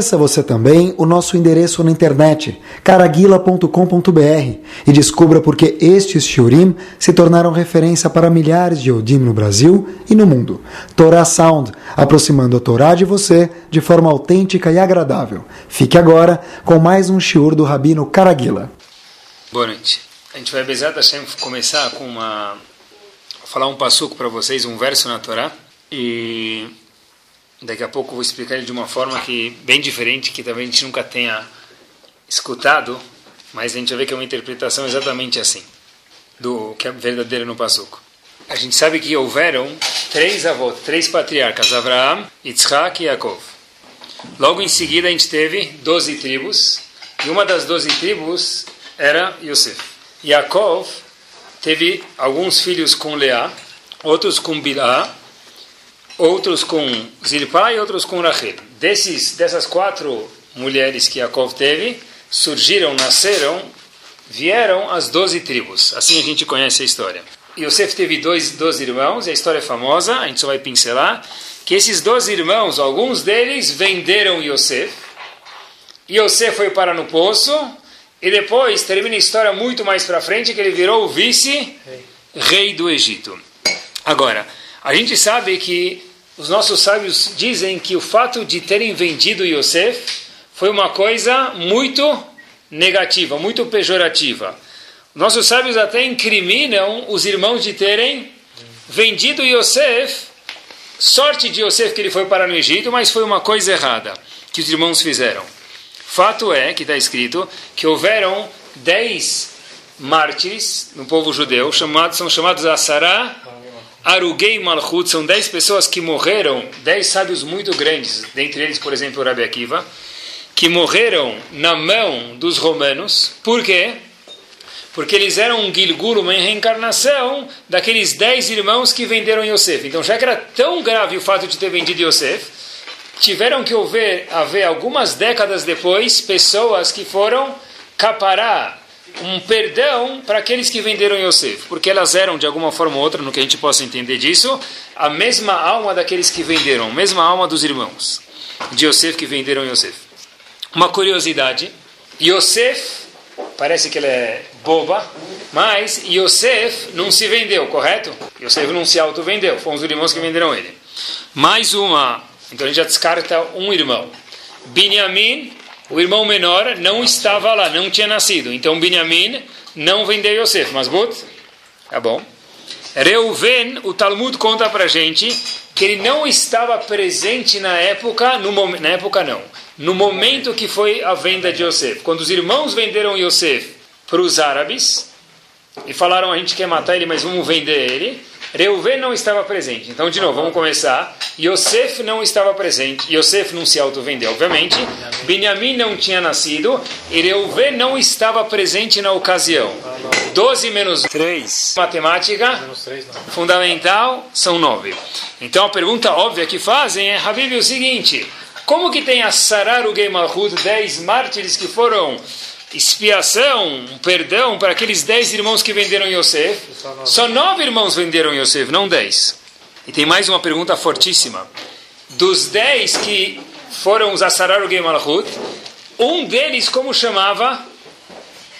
Conheça você também o nosso endereço na internet, caraguila.com.br, e descubra por que estes shiurim se tornaram referência para milhares de Yodim no Brasil e no mundo. Torah Sound, aproximando a Torá de você de forma autêntica e agradável. Fique agora com mais um shiur do Rabino Caraguila. Boa noite. A gente vai, Bezat Hashem, começar com uma... falar um passuco para vocês, um verso na Torá, e Daqui a pouco vou explicar ele de uma forma que bem diferente, que talvez a gente nunca tenha escutado, mas a gente vai ver que é uma interpretação exatamente assim, do que é verdadeiro no Passuco. A gente sabe que houveram três avós, três patriarcas, Abraão, Yitzhak e Yaakov. Logo em seguida a gente teve doze tribos, e uma das doze tribos era Yosef. Yaakov teve alguns filhos com Leá, outros com Bilá, outros com Zilpá e outros com Rachel. Desses, dessas quatro mulheres que Yaakov teve, surgiram, nasceram, vieram as doze tribos. Assim a gente conhece a história. Yosef teve dois, dois irmãos, e a história é famosa, a gente só vai pincelar, que esses dois irmãos, alguns deles venderam Yosef, Yosef foi para no poço, e depois termina a história muito mais para frente, que ele virou o vice-rei do Egito. Agora, a gente sabe que os nossos sábios dizem que o fato de terem vendido Yosef foi uma coisa muito negativa, muito pejorativa. Nossos sábios até incriminam os irmãos de terem vendido Yosef. Sorte de Yosef que ele foi para no Egito, mas foi uma coisa errada que os irmãos fizeram. Fato é que está escrito que houveram dez mártires no povo judeu, chamados, são chamados Asará Arugei Malchut são dez pessoas que morreram, dez sábios muito grandes, dentre eles, por exemplo, Rabi Akiva, que morreram na mão dos romanos. Por quê? Porque eles eram um Gilgul, uma reencarnação daqueles dez irmãos que venderam Yosef. Então, já que era tão grave o fato de ter vendido Yosef, tiveram que haver, haver algumas décadas depois pessoas que foram caparar um perdão para aqueles que venderam Yosef, porque elas eram, de alguma forma ou outra, no que a gente possa entender disso, a mesma alma daqueles que venderam, a mesma alma dos irmãos de Yosef que venderam Yosef. Uma curiosidade, Yosef, parece que ele é boba, mas Yosef não se vendeu, correto? Yosef não se auto-vendeu, foram os irmãos que venderam ele. Mais uma, então a gente já descarta um irmão. Binyamin o irmão menor não estava lá, não tinha nascido. Então Benjamin não vendeu Yosef. Mas but, tá bom. Reuven, o Talmud conta para gente que ele não estava presente na época, no na época não, no momento que foi a venda de Yosef. Quando os irmãos venderam Yosef para os árabes e falaram a gente quer matar ele, mas vamos vender ele. Reuven não estava presente. Então, de novo, vamos começar. Yosef não estava presente. Yosef não se auto-vendeu, obviamente. Benjamin não tinha nascido. E Reuven não estava presente na ocasião. 12 menos 3. Matemática fundamental são 9. Então, a pergunta óbvia que fazem é, Habib, o seguinte. Como que tem a Sararu Malhut, 10 mártires que foram expiação, um perdão para aqueles dez irmãos que venderam Yosef. Só nove irmãos venderam Yosef, não dez. E tem mais uma pergunta fortíssima. Dos dez que foram os Asarar Malachut, um deles, como chamava?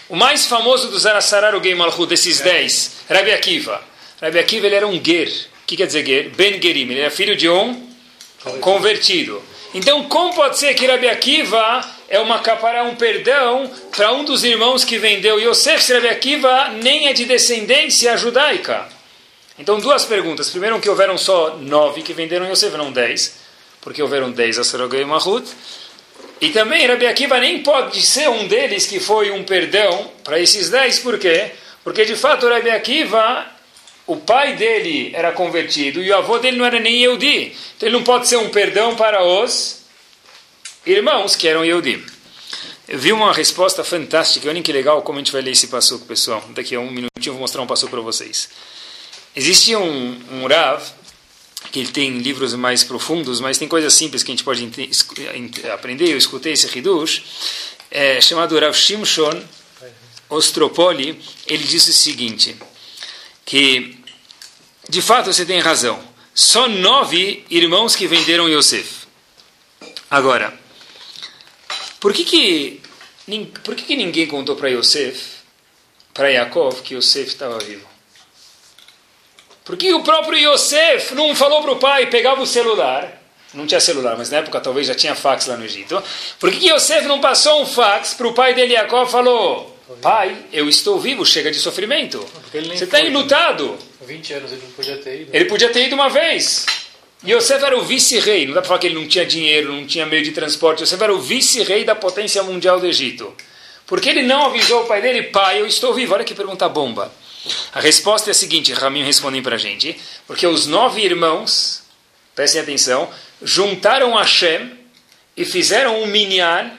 O mais famoso dos Asarar Malachut, desses dez, Rabbi Akiva. Rabbi Akiva ele era um ger. O que quer dizer ger? Ben Gerim. Ele era filho de um convertido. Então, como pode ser que Rabbi Akiva é uma capará, um perdão para um dos irmãos que vendeu Yosef Rabbi Akiva nem é de descendência judaica. Então, duas perguntas. Primeiro, que houveram só nove que venderam Yosef, não dez, porque houveram dez a Sarogay e Mahut. E também, Rabbi Akiva nem pode ser um deles que foi um perdão para esses dez, por quê? Porque, de fato, Rabbi Akiva, o pai dele era convertido e o avô dele não era nem Yehudi. Então, ele não pode ser um perdão para os irmãos que eram Yehudim. Eu vi uma resposta fantástica, olhem que legal como a gente vai ler esse passuco, pessoal. Daqui a um minutinho eu vou mostrar um passuco para vocês. Existe um, um Rav, que ele tem livros mais profundos, mas tem coisas simples que a gente pode aprender. Eu escutei esse Hidush, é, chamado Rav Shimshon Ostropoli. Ele disse o seguinte, que de fato você tem razão. Só nove irmãos que venderam Yosef. Agora, Por que que, por que, que ninguém contou para Yosef, para Yaakov, que Yosef estava vivo? Por que o próprio Yosef não falou para o pai, pegava o celular, não tinha celular, mas na época talvez já tinha fax lá no Egito. Por que, Yosef não passou um fax para o pai dele, Yaakov, falou, pai, eu estou vivo, chega de sofrimento. Você está enlutado. 20 anos ele não podia ter ido. Ele podia ter ido uma vez. Yosef era o vice-rei, não dá para falar que ele não tinha dinheiro, não tinha meio de transporte. Yosef era o vice-rei da potência mundial do Egito. Por que ele não avisou o pai dele, pai, eu estou vivo? Olha que pergunta bomba. A resposta é a seguinte, Ramin respondem para a gente, porque os nove irmãos, prestem atenção, juntaram Hashem e fizeram um minyan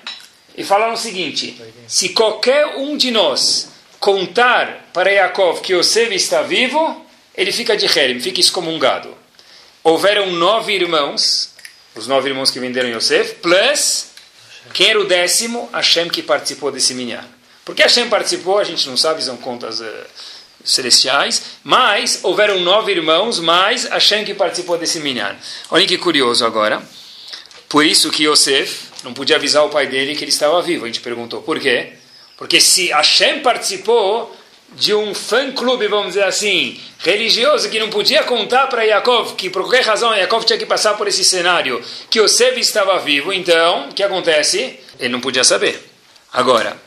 e falaram o seguinte, se qualquer um de nós contar para Yaakov que Yosef está vivo, ele fica de Herem, fica excomungado. Houveram nove irmãos, os nove irmãos que venderam Yosef, plus, quem era o décimo? Hashem que participou desse minyan. Porque Hashem participou, a gente não sabe, são contas uh, celestiais, mas houveram nove irmãos, mais Hashem que participou desse minyan. Olha que curioso agora. Por isso que Yosef não podia avisar o pai dele que ele estava vivo. A gente perguntou por quê? Porque se Hashem participou de um fã-clube, vamos dizer assim, religioso, que não podia contar para Yaakov, que por qualquer razão Yaakov tinha que passar por esse cenário, que Yosef estava vivo, então, o que acontece? Ele não podia saber. Agora,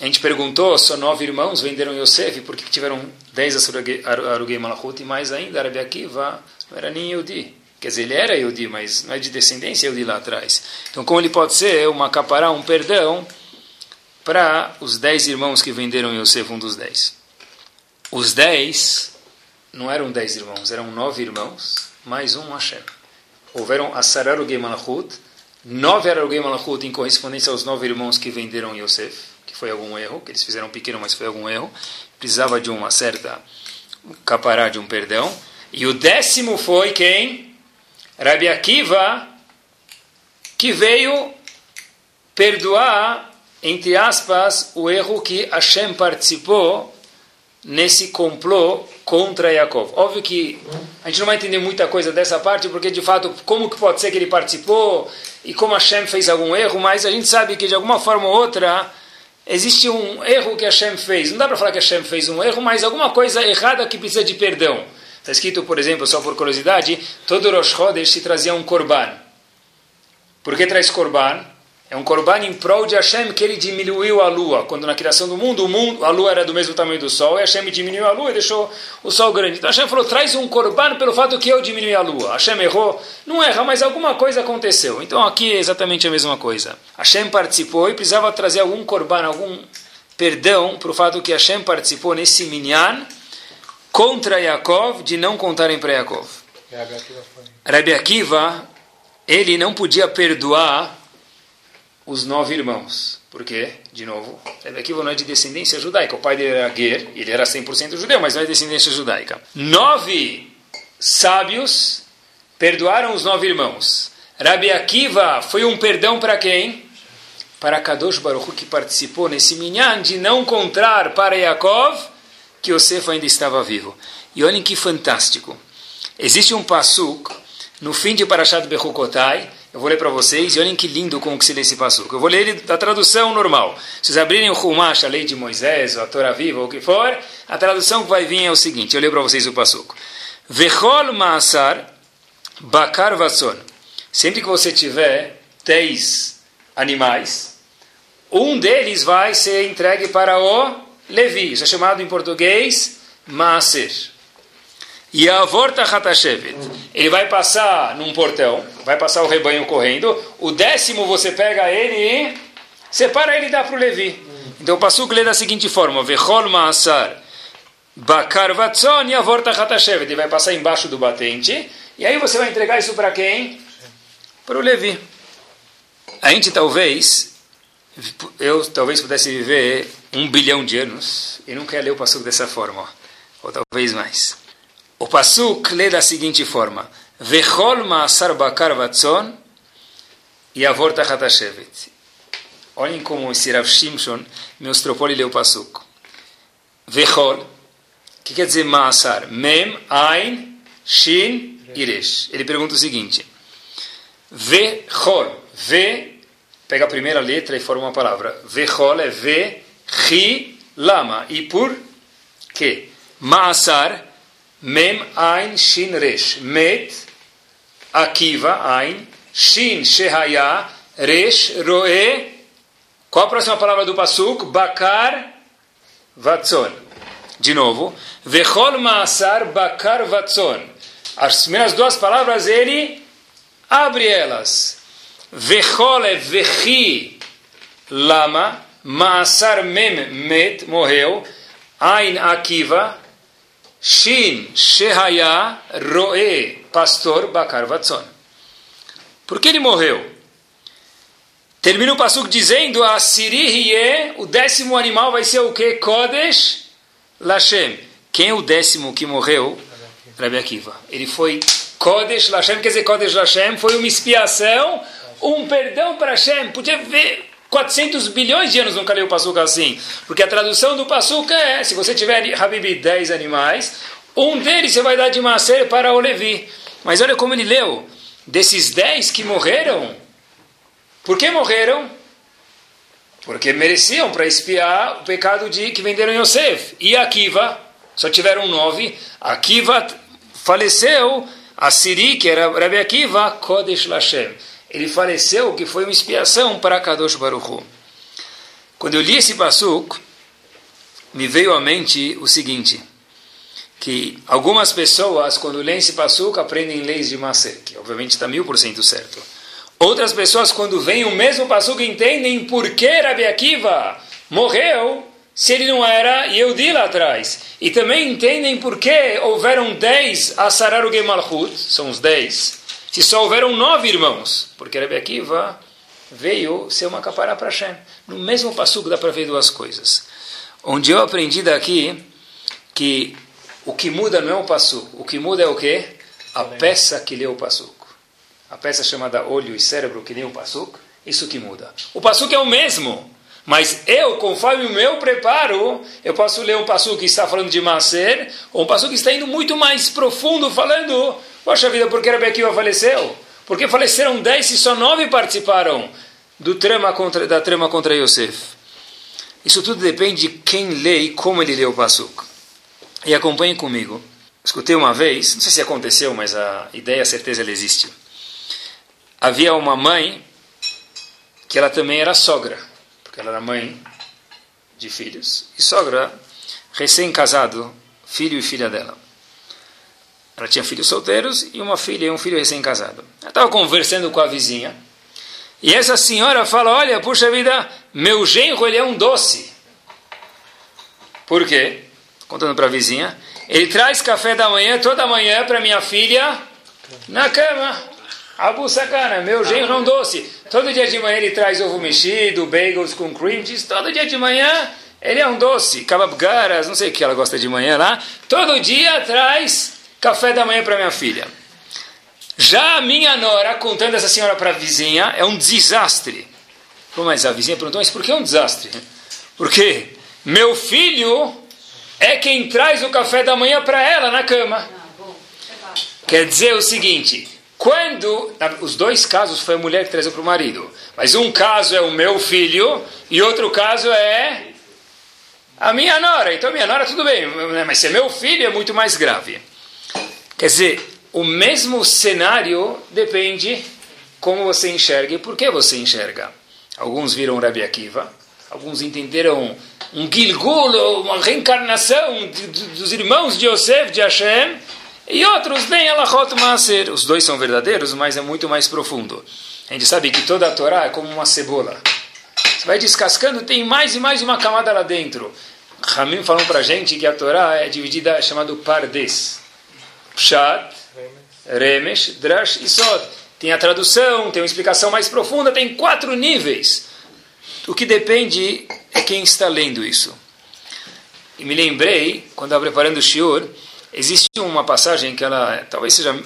a gente perguntou, só nove irmãos venderam Yosef, por que tiveram dez Arugei Malachut, e mais ainda, Arabi Akiva não era nem Yehudi. Quer dizer, ele era Yehudi, mas não é de descendência Yehudi lá atrás. Então, como ele pode ser uma capará, um perdão, para os dez irmãos que venderam Yosef, um dos dez. Os dez não eram dez irmãos, eram nove irmãos, mais um Hashem. Houveram Asar Arugei Malachut, nove Arugei Malachut em correspondência aos nove irmãos que venderam Yosef foi algum erro, que eles fizeram pequeno, mas foi algum erro, precisava de uma certa capará, de um perdão. E o décimo foi quem? Rabi Akiva, que veio perdoar, entre aspas, o erro que Hashem participou nesse complô contra Yaakov. Óbvio que a gente não vai entender muita coisa dessa parte, porque de fato, como que pode ser que ele participou e como Hashem fez algum erro, mas a gente sabe que de alguma forma ou outra existe um erro que Hashem fez. Não dá para falar que Hashem fez um erro, mas alguma coisa errada que precisa de perdão. Está escrito, por exemplo, só por curiosidade, todo Rosh Chodesh se trazia um korban. Por que traz korban? É um korban em prol de Hashem que ele diminuiu a lua. Quando na criação do mundo, o mundo, a lua era do mesmo tamanho do sol, e Hashem diminuiu a lua e deixou o sol grande. Então Hashem falou, traz um korban pelo fato que eu diminui a lua. Hashem errou. Não erra, mas alguma coisa aconteceu. Então aqui é exatamente a mesma coisa. Hashem participou e precisava trazer algum korban, algum perdão para o fato que Hashem participou nesse minyan contra Yaakov, de não contarem para Yaakov. Rabbi Akiva, ele não podia perdoar os nove irmãos. Por quê? De novo, aqui não é de descendência judaica. O pai dele era Ger, ele era 100% judeu, mas não é de descendência judaica. Nove sábios perdoaram os nove irmãos. Rabi Akiva foi um perdão para quem? Para Kadosh Baruch que participou nesse minyan de não contar para Yaakov que Yosef ainda estava vivo. E olhem que fantástico. Existe um pasuk no fim de Parashat Bechukotai, eu vou ler para vocês e olhem que lindo como que se lê esse passuco. Eu vou ler ele da tradução normal. Se vocês abrirem o Humash, a lei de Moisés, a Torá viva, ou o que for, a tradução que vai vir é o seguinte. Eu leio para vocês o passuco. Vechol Maasar Bakar Vasson. Sempre que você tiver dez animais, um deles vai ser entregue para o Levi. Isso é chamado em português Maaser. E a vorta hatashevet. Ele vai passar num portão, vai passar o rebanho correndo. O décimo você pega ele e separa ele e dá para o Levi. Então o Pasuk lê da seguinte forma: Vechol ma'asar bakar vatzon e a vorta hatashevet. Ele vai passar embaixo do batente. E aí você vai entregar isso para quem? Para o Levi. A gente talvez, eu talvez pudesse viver um bilhão de anos e nunca ia ler o Pasuk dessa forma. Ou talvez mais. O Pasuk lê da seguinte forma: Vechol ma'asar bakar vatzon yavor tachat hashevet. Olhem como esse Rav Shimshon me mostrou para ler o Pasuk. Vechol, que quer dizer ma'asar? Mem, Ain, Shin, Iresh. Ele pergunta o seguinte: Vechol, ve pega a primeira letra e forma uma palavra. Vechol é ve, ri, lama. E por quê? Maasar, mem, ain, shin, resh. Met, akiva, ain, shin, shehaya, resh, roe. Qual a próxima palavra do pasuk? Bakar, vatzon. De novo. Vechol maasar, bakar, vatzon. As primeiras duas palavras ele abre elas. Vechol é vechi, lama. Maasar mem, met, morreu. Ain, akiva. Shin, Shehaya, Roe, pastor, Bakar Vatzon. Por que ele morreu? Termina o pasuk dizendo: a Siri o décimo animal vai ser o que? Kodesh Lashem. Quem é o décimo que morreu? Rabbi Akiva. Ele foi Kodesh Lashem, quer dizer, Kodesh Lashem foi uma expiação, um perdão para Hashem. Podia ver 400 bilhões de anos nunca leu o Pasuk assim. Porque a tradução do Pasuk é: se você tiver, Habib, 10 animais, um deles você vai dar de macer para o Levi. Mas olha como ele leu: desses 10 que morreram, por que morreram? Porque mereciam para espiar o pecado de que venderam Yosef. E Akiva, só tiveram nove. Akiva faleceu, a Siri, que era Rabbi Akiva, Kodesh Lashem. Ele faleceu, que foi uma expiação para Kadosh Baruch Quando eu li esse pasuk, me veio à mente o seguinte, que algumas pessoas, quando leem esse pasuk, aprendem leis de Maser, que obviamente está mil por cento certo. Outras pessoas, quando veem o mesmo pasuk, entendem por que Rabbi Akiva morreu se ele não era Yehudi lá atrás. E também entendem por que houveram dez Asararu Gemalchut, são os dez, se só houveram nove irmãos. Porque Rebbe Akiva veio ser uma capará para Hashem. No mesmo passuco dá para ver duas coisas. Onde eu aprendi daqui que o que muda não é o passuco, o que muda é o quê? A peça que lê o passuco. A peça chamada olho e cérebro que lê o passuco, isso que muda. O passuco é o mesmo. Mas eu, conforme o meu preparo, eu posso ler um passo que está falando de Maser, ou um passo que está indo muito mais profundo, falando, poxa vida, por que Rabi Akiva faleceu? Porque faleceram dez e só nove participaram do trama contra, da trama contra Yosef. Isso tudo depende de quem lê e como ele lê o Passuk. E acompanhe comigo. Escutei uma vez, não sei se aconteceu, mas a ideia, a certeza, ela existe. Havia uma mãe que ela também era sogra porque ela era mãe de filhos, e sogra recém-casado, filho e filha dela. Ela tinha filhos solteiros e uma filha e um filho recém-casado. Ela estava conversando com a vizinha, e essa senhora fala, olha, puxa vida, meu genro ele é um doce. Por quê? Contando para a vizinha, ele traz café da manhã toda manhã para minha filha na cama. Abu Sakana, meu genro é um doce. Todo dia de manhã ele traz ovo mexido, bagels com cream cheese. Todo dia de manhã ele é um doce. Kababgaras, não sei o que ela gosta de manhã lá. Todo dia traz café da manhã para minha filha. Já a minha nora, contando essa senhora para a vizinha, é um desastre. Mas a vizinha perguntou, mas por que é um desastre? Porque meu filho é quem traz o café da manhã para ela na cama. Quer dizer o seguinte, quando, os dois casos foi a mulher que trazia para o marido, mas um caso é o meu filho e outro caso é a minha nora. Então, minha nora, tudo bem, mas se é meu filho, é muito mais grave. Quer dizer, o mesmo cenário depende como você enxerga e por que você enxerga. Alguns viram Rabi Akiva, alguns entenderam um Gilgul, uma reencarnação dos irmãos de Yosef, de Hashem, e outros nem Alachot Maaser. Os dois são verdadeiros, mas é muito mais profundo. A gente sabe que toda a Torá é como uma cebola. Você vai descascando, tem mais e mais uma camada lá dentro. Ramim falou para gente que a Torá é dividida, é chamado Pardes. Pshat, Remesh, Drash e Sod. Tem a tradução, tem uma explicação mais profunda, tem quatro níveis. O que depende é quem está lendo isso. E me lembrei, quando estava preparando o Shiur, Existe uma passagem que ela talvez seja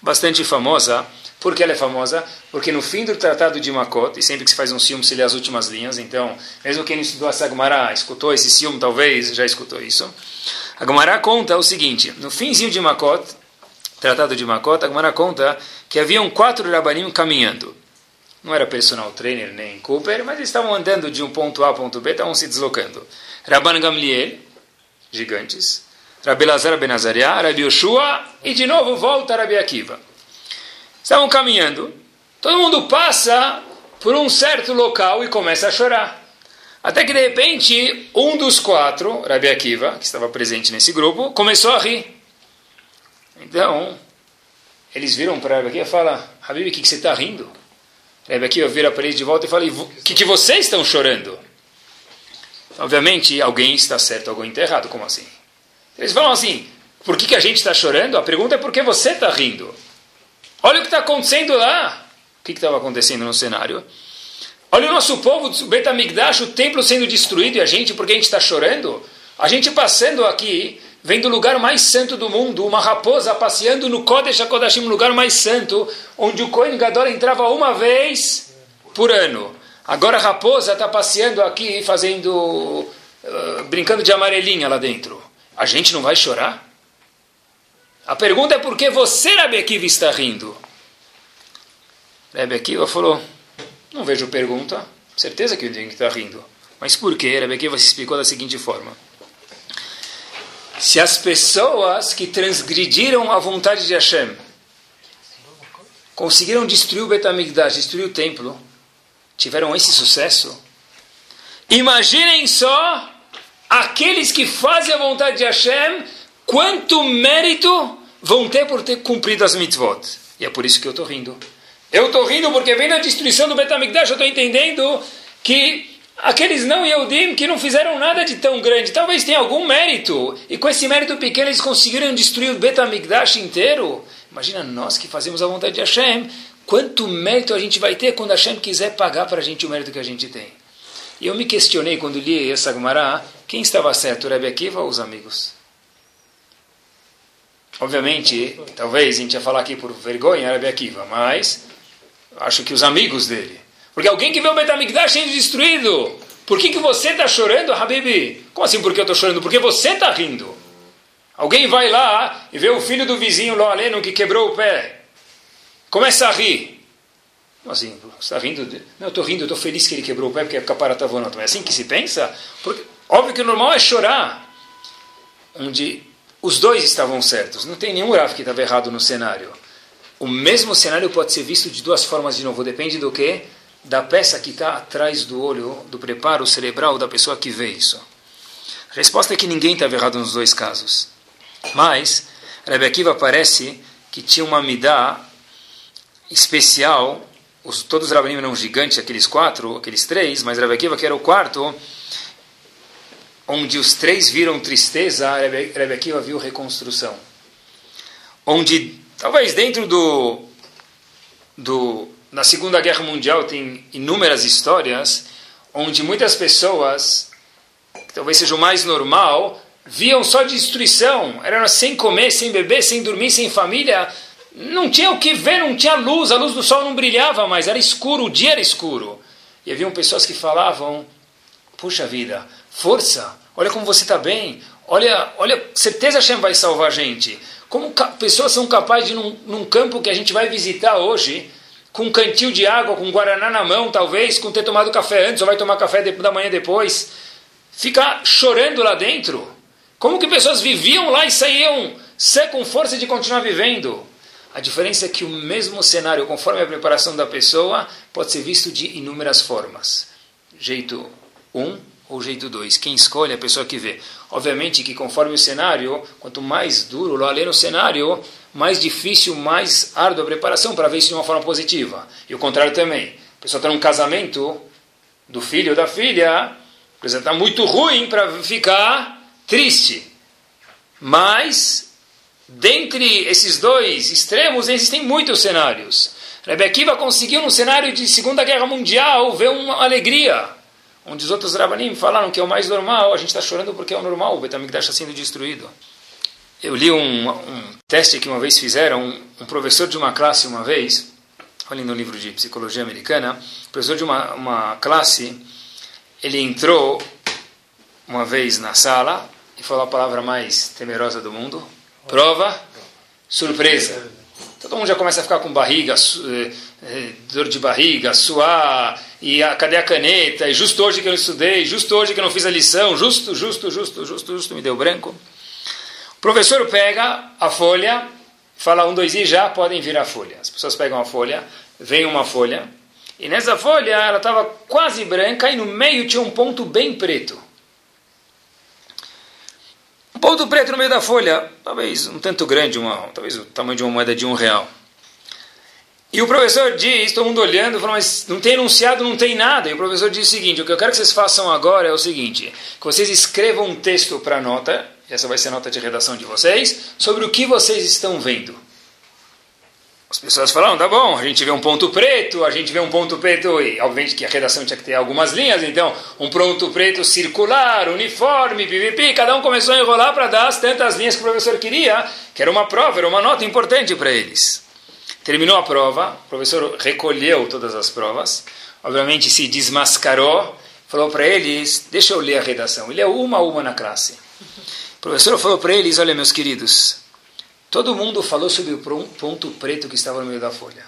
bastante famosa. Por que ela é famosa? Porque no fim do Tratado de Makot, e sempre que se faz um ciúme se lê as últimas linhas, então, mesmo quem estudou a Sagmará, escutou esse ciúme, talvez já escutou isso. A Gemara conta o seguinte, no finzinho de Makot, Tratado de Makot, a Gemara conta que haviam quatro rabanim caminhando. não era personal trainer nem Cooper, mas eles estavam andando de um ponto A a ponto B, estavam se deslocando. Rabban Gamliel, gigantes, Rabi Lazar Ben Azariah, Rabi Yoshua e de novo volta Rabi Akiva. Estavam caminhando, todo mundo passa por um certo local e começa a chorar. Até que de repente, um dos quatro, Rabi Akiva, que estava presente nesse grupo, começou a rir. Então, eles viram para Rabi Akiva e falam, Habib, o que, que você está rindo? Rabi Akiva vira para eles de volta e fala, o que, que vocês estão chorando? Obviamente, alguém está certo, alguém está errado. Como assim? Eles falam assim, por que, que a gente está chorando? A pergunta é por que você está rindo. Olha o que está acontecendo lá. O que estava acontecendo no cenário? Olha o nosso povo, o Betamigdash, o templo sendo destruído e a gente, porque a gente está chorando? A gente passando aqui, vem do lugar mais santo do mundo, uma raposa passeando no Kodesh HaKodashim, lugar mais santo, onde o Kohen Gadol entrava uma vez por ano. Agora a raposa está passeando aqui, fazendo, uh, brincando de amarelinha lá dentro. A gente não vai chorar? A pergunta é por que você, Rabi Akiva, está rindo? Rabi Akiva falou, não vejo pergunta. Certeza que o Ding está rindo. Mas por que? Rabi Akiva se explicou da seguinte forma. Se as pessoas que transgrediram a vontade de Hashem conseguiram destruir o Betamigdash, destruir o templo, tiveram esse sucesso, imaginem só aqueles que fazem a vontade de Hashem, quanto mérito vão ter por ter cumprido as mitzvot. E é por isso que eu estou rindo. Eu estou rindo porque vem na destruição do Betamigdash, eu estou entendendo que aqueles não Yehudim que não fizeram nada de tão grande, talvez tenha algum mérito. E com esse mérito pequeno eles conseguiram destruir o Betamigdash inteiro. Imagina nós que fazemos a vontade de Hashem, quanto mérito a gente vai ter quando Hashem quiser pagar para a gente o mérito que a gente tem. E eu me questionei quando li essa Gemara, quem estava certo, o Rebbe Akiva ou os amigos? Obviamente, talvez a gente ia falar aqui por vergonha, Rebbe Akiva, mas acho que os amigos dele. Porque alguém que vê o Betamigdash sendo destruído, por que, que você está chorando, Habib? Como assim porque eu estou chorando? Porque você está rindo. Alguém vai lá e vê o filho do vizinho lá aleno que quebrou o pé. Começa a rir. Assim, você está rindo? De... Não, eu estou rindo, eu estou feliz que ele quebrou o pé porque a capara está voando. É assim que se pensa? Porque, óbvio que o normal é chorar. Onde os dois estavam certos. Não tem nenhum Rav que estava errado no cenário. O mesmo cenário pode ser visto de duas formas de novo. Depende do que? Da peça que está atrás do olho, do preparo cerebral da pessoa que vê isso. A resposta é que ninguém estava errado nos dois casos. Mas, Rebbe Akiva parece que tinha uma midá especial. Os, todos os rabanim eram gigantes, aqueles quatro, aqueles três, mas Rebbe Akiva, que era o quarto, onde os três viram tristeza, Rebbe Akiva viu reconstrução. Onde, talvez dentro do, do, na Segunda Guerra Mundial tem inúmeras histórias, onde muitas pessoas, talvez seja o mais normal, viam só destruição, eram sem comer, sem beber, sem dormir, sem família, não tinha o que ver, não tinha luz, a luz do sol não brilhava mais, era escuro, o dia era escuro. E haviam pessoas que falavam, puxa vida, força, olha como você está bem, olha, olha, certeza Hashem vai salvar a gente. Como pessoas são capazes de, num, num campo que a gente vai visitar hoje, com um cantil de água, com um guaraná na mão, talvez, com ter tomado café antes, ou vai tomar café da manhã depois, ficar chorando lá dentro. Como que pessoas viviam lá e saíam com força de continuar vivendo? A diferença é que o mesmo cenário, conforme a preparação da pessoa, pode ser visto de inúmeras formas. Jeito 1 um, ou jeito 2. Quem escolhe é a pessoa que vê. Obviamente que conforme o cenário, quanto mais duro além no cenário, mais difícil, mais árdua a preparação para ver isso de uma forma positiva. E o contrário também. A pessoa está num casamento do filho ou da filha, a está muito ruim para ficar triste. Mas, dentre esses dois extremos, existem muitos cenários. Rebbe Akiva conseguiu, no cenário de Segunda Guerra Mundial, ver uma alegria. Onde os outros Rabanim falaram que é o mais normal, a gente está chorando porque é o normal, o Betamigdash está sendo destruído. Eu li um, um, teste que uma vez fizeram, um, um, professor de uma classe uma vez, olhem no livro de psicologia americana, professor de uma, uma classe, ele entrou uma vez na sala, e falou a palavra mais temerosa do mundo. Prova, surpresa. Todo mundo já começa a ficar com barriga, eh, dor de barriga, suar, e a, cadê a caneta? E justo hoje que eu não estudei, justo hoje que eu não fiz a lição, justo, justo, justo, justo, justo, me deu branco. O professor pega a folha, fala um, dois e já podem vir a folha. As pessoas pegam a folha, vem uma folha, e nessa folha ela estava quase branca e no meio tinha um ponto bem preto. Um ponto preto no meio da folha, talvez um tanto grande, uma, talvez o tamanho de uma moeda de um real. E o professor diz, todo mundo olhando, falou, mas não tem enunciado, não tem nada. E o professor diz o seguinte, o que eu quero que vocês façam agora é o seguinte, que vocês escrevam um texto para a nota, essa vai ser a nota de redação de vocês, sobre o que vocês estão vendo. As pessoas falam, tá bom, a gente vê um ponto preto, a gente vê um ponto preto, e obviamente que a redação tinha que ter algumas linhas, então um ponto preto circular, uniforme, pipipi, cada um começou a enrolar para dar as tantas linhas que o professor queria, que era uma prova, era uma nota importante para eles. Terminou a prova, o professor recolheu todas as provas, obviamente se desmascarou, falou para eles: Deixa eu ler a redação. Ele é uma a uma na classe. O professor falou para eles: Olha, meus queridos, todo mundo falou sobre o ponto preto que estava no meio da folha.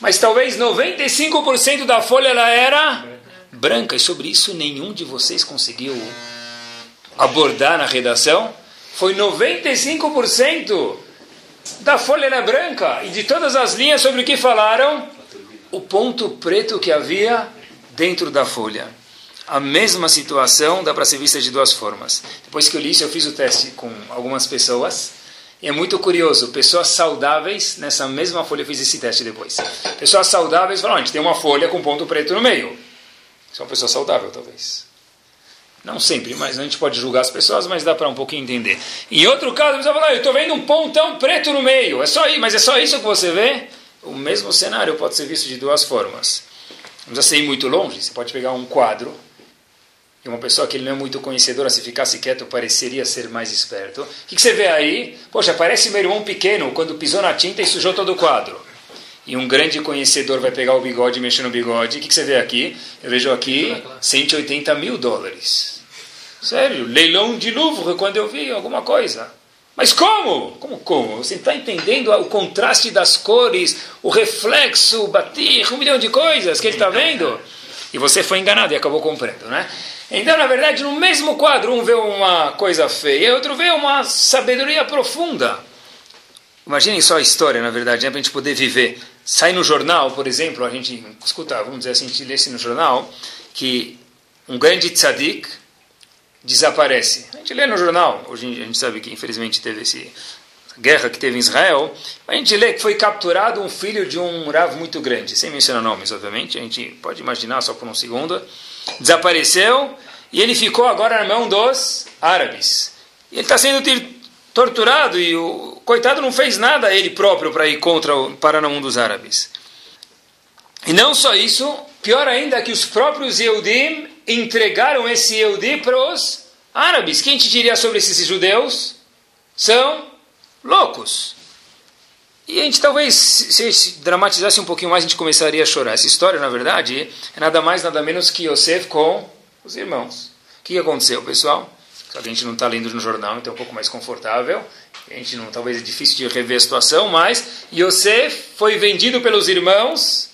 Mas talvez 95% da folha ela era branca, e sobre isso nenhum de vocês conseguiu abordar na redação. Foi 95% da folha era branca e de todas as linhas sobre o que falaram, o ponto preto que havia dentro da folha. A mesma situação dá para ser vista de duas formas. Depois que eu li isso, eu fiz o teste com algumas pessoas. E é muito curioso, pessoas saudáveis, nessa mesma folha eu fiz esse teste depois. Pessoas saudáveis falam, a gente tem uma folha com ponto preto no meio. Isso é uma pessoa saudável, talvez. Não sempre, mas a gente pode julgar as pessoas, mas dá para um pouquinho entender. Em outro caso, pessoa fala, eu estou vendo um pontão preto no meio. É só isso, mas é só isso que você vê? O mesmo cenário pode ser visto de duas formas. Não precisa ir muito longe. Você pode pegar um quadro e uma pessoa que ele não é muito conhecedora, se ficasse quieto, pareceria ser mais esperto. O que, que você vê aí? Poxa, parece meu irmão pequeno quando pisou na tinta e sujou todo o quadro. E um grande conhecedor vai pegar o bigode e mexer no bigode. O que, que você vê aqui? Eu vejo aqui 180 mil dólares. Sério, leilão de Louvre, quando eu vi alguma coisa. Mas como? Como como? Você está entendendo o contraste das cores, o reflexo, o batir, um milhão de coisas que ele está vendo? E você foi enganado e acabou comprando, né? Então, na verdade, no mesmo quadro, um vê uma coisa feia, e outro vê uma sabedoria profunda. Imaginem só a história, na verdade, né, para a gente poder viver. Sai no jornal, por exemplo, a gente escuta, vamos dizer assim, a gente lê no jornal, que um grande tzadik, desaparece. A gente lê no jornal, hoje a gente sabe que infelizmente teve esse guerra que teve em Israel, a gente lê que foi capturado um filho de um Rav muito grande, sem mencionar nomes, obviamente, a gente pode imaginar só por um segundo, desapareceu e ele ficou agora na mão dos árabes. Ele está sendo torturado e o coitado não fez nada ele próprio para ir contra o, para na mão dos árabes. E não só isso, pior ainda que os próprios Yehudim entregaram esse Yehudi para os árabes. Quem te diria sobre esses judeus? São loucos. E a gente talvez, se dramatizasse um pouquinho mais, a gente começaria a chorar. Essa história, na verdade, é nada mais, nada menos que Yosef com os irmãos. O que aconteceu, pessoal? Só que a gente não está lendo no jornal, então é um pouco mais confortável. A gente não, talvez é difícil de rever a situação, mas Yosef foi vendido pelos irmãos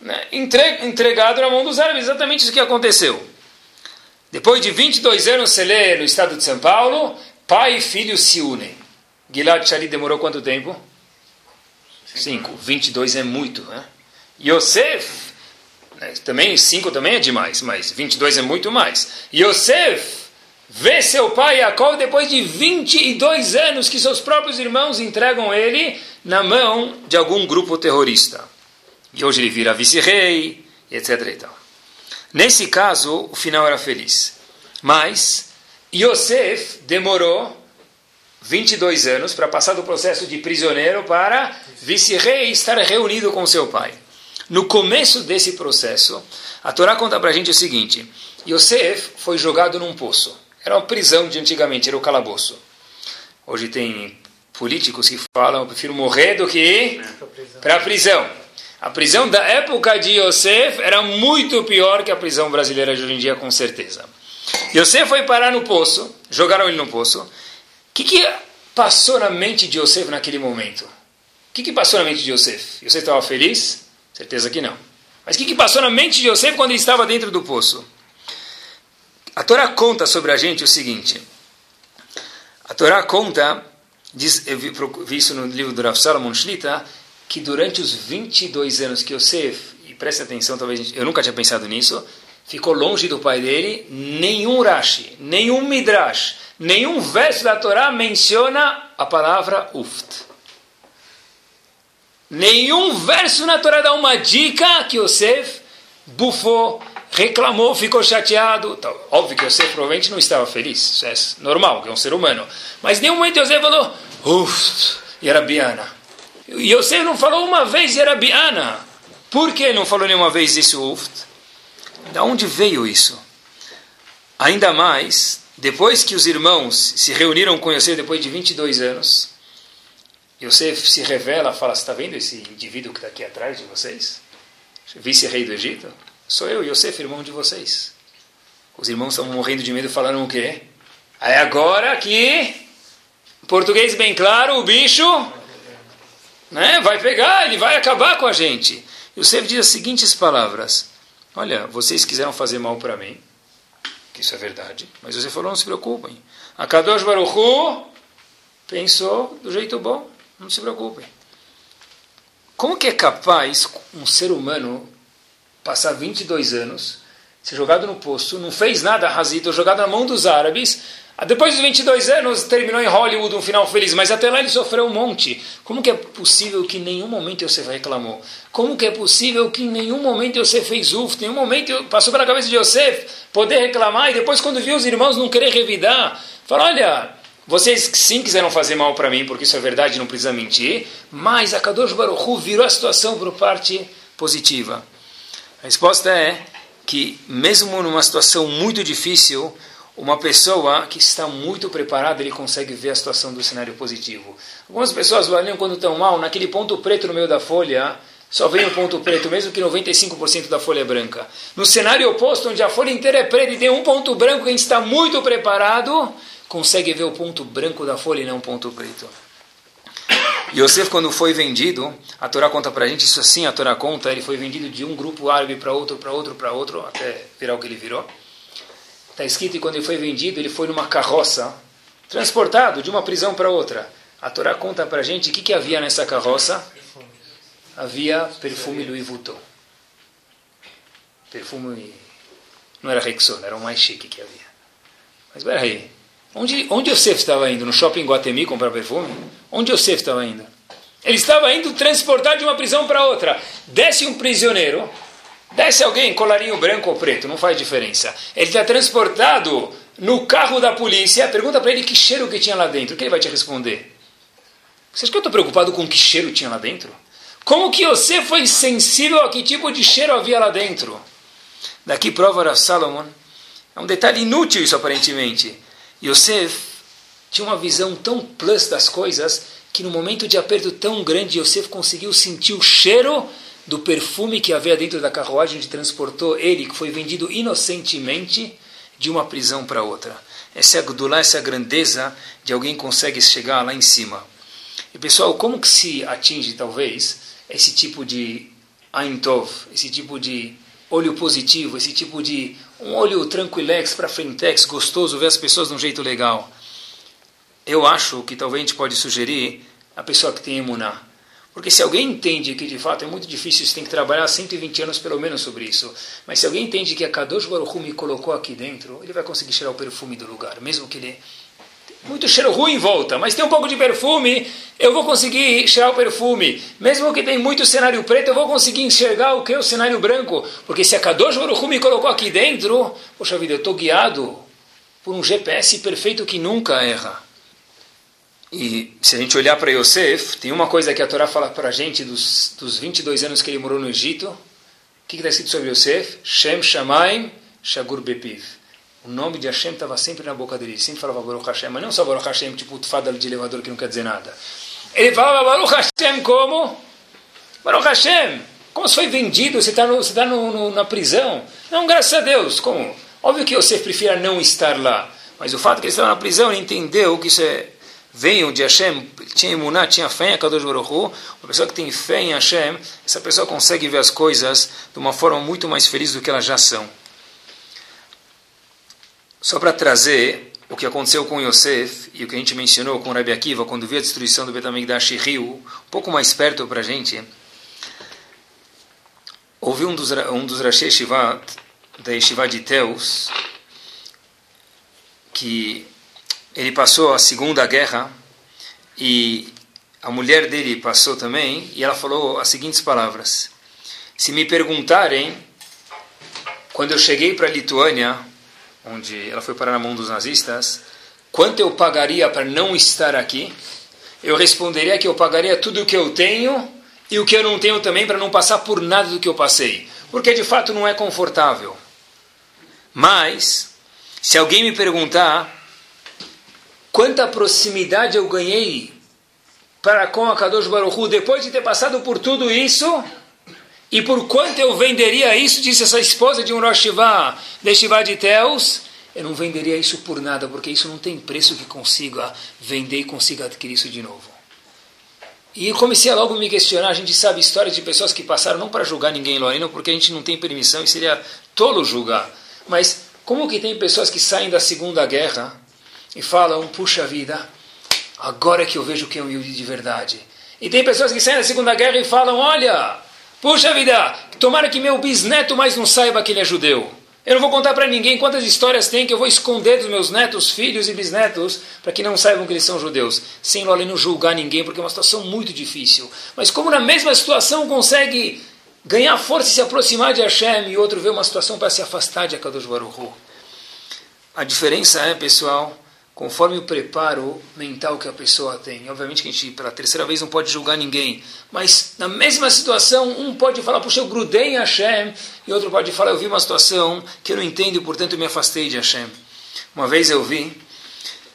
né, entregado na mão dos árabes. Exatamente isso que aconteceu. Depois de 22 anos, você lê no estado de São Paulo, pai e filho se unem. Gilad Shalit demorou quanto tempo? Cinco. 22 é muito. Né? Yosef, né, também, cinco também é demais, mas 22 é muito mais. Yosef vê seu pai Jacob depois de 22 anos que seus próprios irmãos entregam ele na mão de algum grupo terrorista. E hoje ele vira vice-rei, etc. E tal. Nesse caso, o final era feliz. Mas Yosef demorou 22 anos para passar do processo de prisioneiro para vice-rei e estar reunido com seu pai. No começo desse processo, a Torá conta para a gente o seguinte: Yosef foi jogado num poço. Era uma prisão de antigamente, era o calabouço. Hoje tem políticos que falam: eu prefiro morrer do que ir para a prisão. A prisão da época de Yosef era muito pior que a prisão brasileira de hoje em dia, com certeza. Yosef foi parar no poço, jogaram ele no poço. Que, que passou na mente de Yosef naquele momento? O que, que passou na mente de Yosef? Yosef estava feliz? Certeza que não. Mas o que, que passou na mente de Yosef quando ele estava dentro do poço? A Torá conta sobre a gente o seguinte. A Torá conta, diz, eu vi, vi isso no livro do Rav Salomon Shlita, que durante os 22 anos que Yosef, e preste atenção, talvez eu nunca tinha pensado nisso, ficou longe do pai dele, nenhum Rashi, nenhum Midrash, nenhum verso da Torá menciona a palavra Uft. Nenhum verso na Torá dá uma dica que Yosef bufou, reclamou, ficou chateado. Então, óbvio que Yosef provavelmente não estava feliz, isso é normal, que é um ser humano. Mas nenhum momento Yosef falou, uff, Yerabiana. Yosef não falou uma vez Yerabiana. Por que não falou nenhuma vez esse uft? Da onde veio isso? Ainda mais, depois que os irmãos se reuniram com Yosef depois de 22 anos, Yosef se revela, fala, está vendo esse indivíduo que está aqui atrás de vocês? Vice-rei do Egito? Sou eu, Yosef, irmão de vocês. Os irmãos estavam morrendo de medo, falaram o quê? Aí agora que, português bem claro, o bicho né, vai pegar, ele vai acabar com a gente. Yosef diz as seguintes palavras. Olha, vocês quiseram fazer mal para mim, que isso é verdade, mas você falou, não se preocupem. A Kadosh Baruch Hu pensou do jeito bom. Não se preocupem. Como que é capaz um ser humano passar 22 anos, ser jogado no poço, não fez nada, Razito, jogado na mão dos árabes, depois dos 22 anos terminou em Hollywood um final feliz, mas até lá ele sofreu um monte. Como que é possível que em nenhum momento você reclamou? Como que é possível que em nenhum momento você fez uf, em nenhum momento passou pela cabeça de Yosef poder reclamar e depois quando viu os irmãos não querer revidar, fala, olha, vocês sim quiseram fazer mal para mim, porque isso é verdade, não precisa mentir, mas a Kadosh Baruch Hu virou a situação para parte positiva. A resposta é que, mesmo numa situação muito difícil, uma pessoa que está muito preparada, ele consegue ver a situação do cenário positivo. Algumas pessoas olham quando estão mal, naquele ponto preto no meio da folha, só vem o ponto preto, mesmo que 95% da folha é branca. No cenário oposto, onde a folha inteira é preta e tem um ponto branco, quem está muito preparado, consegue ver o ponto branco da folha e não o ponto preto. Yosef, quando foi vendido, a Torá conta para gente, isso assim a Torá conta, ele foi vendido de um grupo árabe para outro, para outro, para outro, até virar o que ele virou. Está escrito que quando ele foi vendido, ele foi numa carroça, transportado de uma prisão para outra. A Torá conta para a gente o que, que havia nessa carroça. Havia perfume Louis Vuitton. Perfume... Não era Rexona, era o mais chique que havia. Mas peraí, Onde, onde Yosef estava indo? No shopping Guatemi comprar perfume? Onde Yosef estava indo? Ele estava indo transportar de uma prisão para outra. Desce um prisioneiro, desce alguém, colarinho branco ou preto, não faz diferença. Ele está transportado no carro da polícia, pergunta para ele que cheiro que tinha lá dentro. O que ele vai te responder? Você acha que eu estou preocupado com que cheiro tinha lá dentro? Como que você foi sensível a que tipo de cheiro havia lá dentro? Daqui prova Rav Salomon. É um detalhe inútil isso aparentemente. Yosef tinha uma visão tão plus das coisas que no momento de aperto tão grande, Yosef conseguiu sentir o cheiro do perfume que havia dentro da carruagem onde transportou ele, que foi vendido inocentemente de uma prisão para outra. Essa é a essa é a grandeza de alguém que consegue chegar lá em cima. E pessoal, como que se atinge talvez esse tipo de Aintov, esse tipo de olho positivo, esse tipo de um olho tranquilex para frentex, gostoso, ver as pessoas de um jeito legal. Eu acho que talvez a gente pode sugerir a pessoa que tem emuná. Porque se alguém entende que de fato é muito difícil, você tem que trabalhar 120 anos pelo menos sobre isso. Mas se alguém entende que a Kadosh Baruch me colocou aqui dentro, ele vai conseguir cheirar o perfume do lugar, mesmo que ele muito cheiro ruim em volta, mas tem um pouco de perfume, eu vou conseguir cheirar o perfume. Mesmo que tem muito cenário preto, eu vou conseguir enxergar o que é o cenário branco. Porque se a Kadosh Baruch me colocou aqui dentro, poxa vida, eu estou guiado por um GPS perfeito que nunca erra. E se a gente olhar para Yosef, tem uma coisa que a Torá fala para a gente dos, dos 22 anos que ele morou no Egito. O que está escrito sobre Yosef? Shem Shamaim Shagur Bepiv. O nome de Hashem estava sempre na boca dele. Ele sempre falava Baruch Hashem, mas não só Baruch Hashem, tipo fada de elevador que não quer dizer nada. Ele falava Baruch Hashem como? Baruch Hashem. Como se foi vendido, você está você tá no, na prisão. Não, graças a Deus. Como? Óbvio que você prefira não estar lá. Mas o fato que ele estava na prisão, ele entendeu que isso é venham de Hashem, tinha imuná, tinha fé em Akadosh Baruch Hu, uma pessoa que tem fé em Hashem, essa pessoa consegue ver as coisas de uma forma muito mais feliz do que elas já são. Só para trazer o que aconteceu com Yosef e o que a gente mencionou com Rabi Akiva quando viu a destruição do Betamigdash e Rio, um pouco mais perto para a gente, houve um dos, um dos Rashi Shivat, da Yeshiva de Teus, que ele passou a Segunda Guerra e a mulher dele passou também, e ela falou as seguintes palavras: Se me perguntarem, quando eu cheguei para a Lituânia, onde ela foi parar na mão dos nazistas, quanto eu pagaria para não estar aqui? Eu responderia que eu pagaria tudo o que eu tenho e o que eu não tenho também para não passar por nada do que eu passei, porque de fato não é confortável. Mas, se alguém me perguntar quanta proximidade eu ganhei para com a Kadosh Baruchu depois de ter passado por tudo isso, e por quanto eu venderia isso, disse essa esposa de um Rosh de Shiva de Teus, eu não venderia isso por nada, porque isso não tem preço que consiga vender e consiga adquirir isso de novo. E comecei a logo me questionar, a gente sabe histórias de pessoas que passaram não para julgar ninguém em Lorena, porque a gente não tem permissão e seria tolo julgar. Mas como que tem pessoas que saem da Segunda Guerra e falam, puxa vida, agora é que eu vejo quem é humilde de verdade. E tem pessoas que saem da Segunda Guerra e falam, olha, puxa vida, tomara que meu bisneto mais não saiba que ele é judeu. Eu não vou contar para ninguém quantas histórias tem que eu vou esconder dos meus netos, filhos e bisnetos para que não saibam que eles são judeus. Sem Loli não julgar ninguém, porque é uma situação muito difícil. Mas como na mesma situação consegue ganhar força e se aproximar de Hashem e outro vê uma situação para se afastar de Akadosh Baruch. A diferença é, pessoal, conforme o preparo mental que a pessoa tem. Obviamente que a gente, pela terceira vez, não pode julgar ninguém, mas na mesma situação, um pode falar, puxa, eu grudei em Hashem, e outro pode falar, eu vi uma situação que eu não entendo e, portanto, eu me afastei de Hashem. Uma vez eu vi,